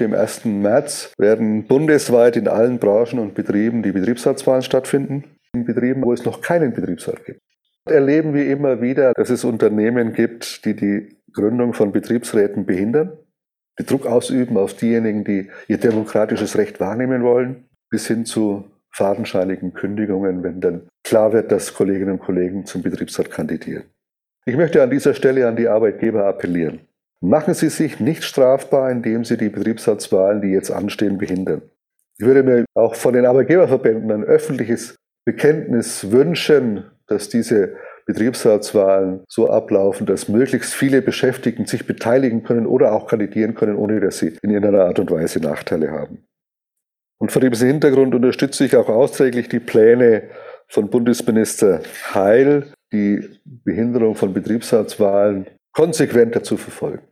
dem 1. März werden bundesweit in allen Branchen und Betrieben die Betriebsratswahlen stattfinden. In Betrieben, wo es noch keinen Betriebsrat gibt. Erleben wir immer wieder, dass es Unternehmen gibt, die die Gründung von Betriebsräten behindern, die Druck ausüben auf diejenigen, die ihr demokratisches Recht wahrnehmen wollen, bis hin zu fadenscheinigen Kündigungen, wenn dann klar wird, dass Kolleginnen und Kollegen zum Betriebsrat kandidieren. Ich möchte an dieser Stelle an die Arbeitgeber appellieren. Machen Sie sich nicht strafbar, indem Sie die Betriebsratswahlen, die jetzt anstehen, behindern. Ich würde mir auch von den Arbeitgeberverbänden ein öffentliches Bekenntnis wünschen, dass diese Betriebsratswahlen so ablaufen, dass möglichst viele Beschäftigten sich beteiligen können oder auch kandidieren können, ohne dass sie in irgendeiner Art und Weise Nachteile haben. Und vor diesem Hintergrund unterstütze ich auch austräglich die Pläne von Bundesminister Heil, die Behinderung von Betriebsratswahlen konsequenter zu verfolgen.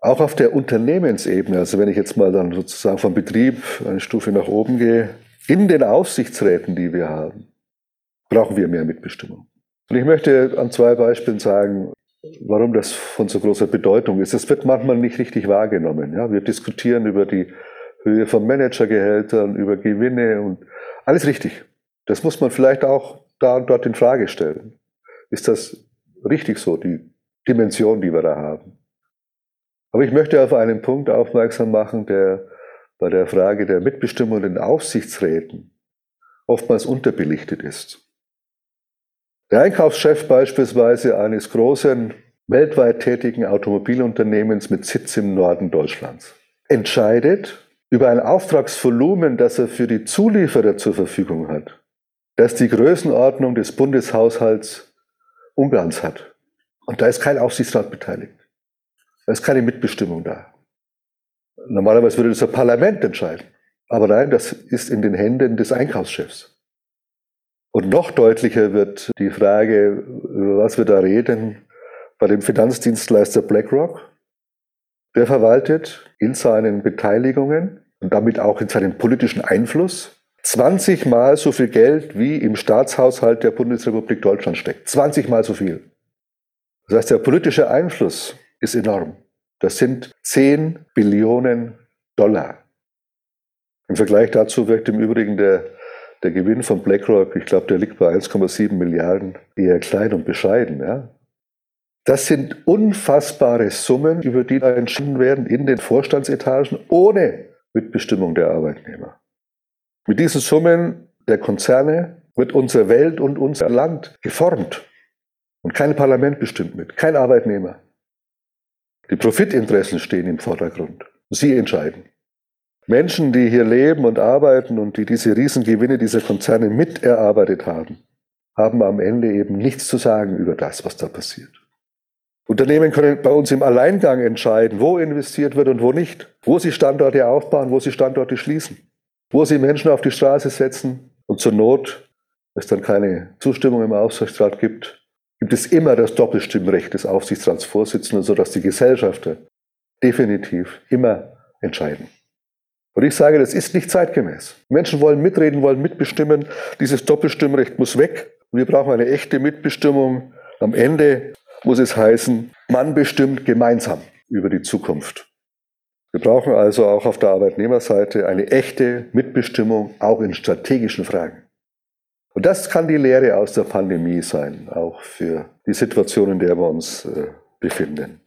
Auch auf der Unternehmensebene, also wenn ich jetzt mal dann sozusagen vom Betrieb eine Stufe nach oben gehe, in den Aufsichtsräten, die wir haben, brauchen wir mehr Mitbestimmung. Und ich möchte an zwei Beispielen sagen, warum das von so großer Bedeutung ist. Es wird manchmal nicht richtig wahrgenommen. Ja? Wir diskutieren über die Höhe von Managergehältern, über Gewinne und alles richtig. Das muss man vielleicht auch da und dort in Frage stellen. Ist das richtig so, die Dimension, die wir da haben? Aber ich möchte auf einen Punkt aufmerksam machen, der bei der Frage der Mitbestimmung in Aufsichtsräten oftmals unterbelichtet ist. Der Einkaufschef beispielsweise eines großen, weltweit tätigen Automobilunternehmens mit Sitz im Norden Deutschlands entscheidet über ein Auftragsvolumen, das er für die Zulieferer zur Verfügung hat, das die Größenordnung des Bundeshaushalts Ungarns hat. Und da ist kein Aufsichtsrat beteiligt. Da ist keine Mitbestimmung da. Normalerweise würde das Parlament entscheiden. Aber nein, das ist in den Händen des Einkaufschefs. Und noch deutlicher wird die Frage, über was wir da reden, bei dem Finanzdienstleister BlackRock. Der verwaltet in seinen Beteiligungen und damit auch in seinem politischen Einfluss 20 Mal so viel Geld, wie im Staatshaushalt der Bundesrepublik Deutschland steckt. 20 Mal so viel. Das heißt, der politische Einfluss ist enorm. Das sind 10 Billionen Dollar. Im Vergleich dazu wirkt im Übrigen der, der Gewinn von BlackRock, ich glaube, der liegt bei 1,7 Milliarden, eher klein und bescheiden. Ja? Das sind unfassbare Summen, über die da entschieden werden in den Vorstandsetagen ohne Mitbestimmung der Arbeitnehmer. Mit diesen Summen der Konzerne wird unsere Welt und unser Land geformt. Und kein Parlament bestimmt mit, kein Arbeitnehmer. Die Profitinteressen stehen im Vordergrund. Sie entscheiden. Menschen, die hier leben und arbeiten und die diese Riesengewinne dieser Konzerne miterarbeitet haben, haben am Ende eben nichts zu sagen über das, was da passiert. Unternehmen können bei uns im Alleingang entscheiden, wo investiert wird und wo nicht, wo sie Standorte aufbauen, wo sie Standorte schließen, wo sie Menschen auf die Straße setzen und zur Not, wenn es dann keine Zustimmung im Aufsichtsrat gibt, gibt es immer das Doppelstimmrecht des Aufsichtsratsvorsitzenden, sodass die Gesellschafter definitiv immer entscheiden. Und ich sage, das ist nicht zeitgemäß. Menschen wollen mitreden, wollen mitbestimmen. Dieses Doppelstimmrecht muss weg. Wir brauchen eine echte Mitbestimmung. Am Ende muss es heißen, man bestimmt gemeinsam über die Zukunft. Wir brauchen also auch auf der Arbeitnehmerseite eine echte Mitbestimmung, auch in strategischen Fragen. Und das kann die Lehre aus der Pandemie sein, auch für die Situation, in der wir uns äh, befinden.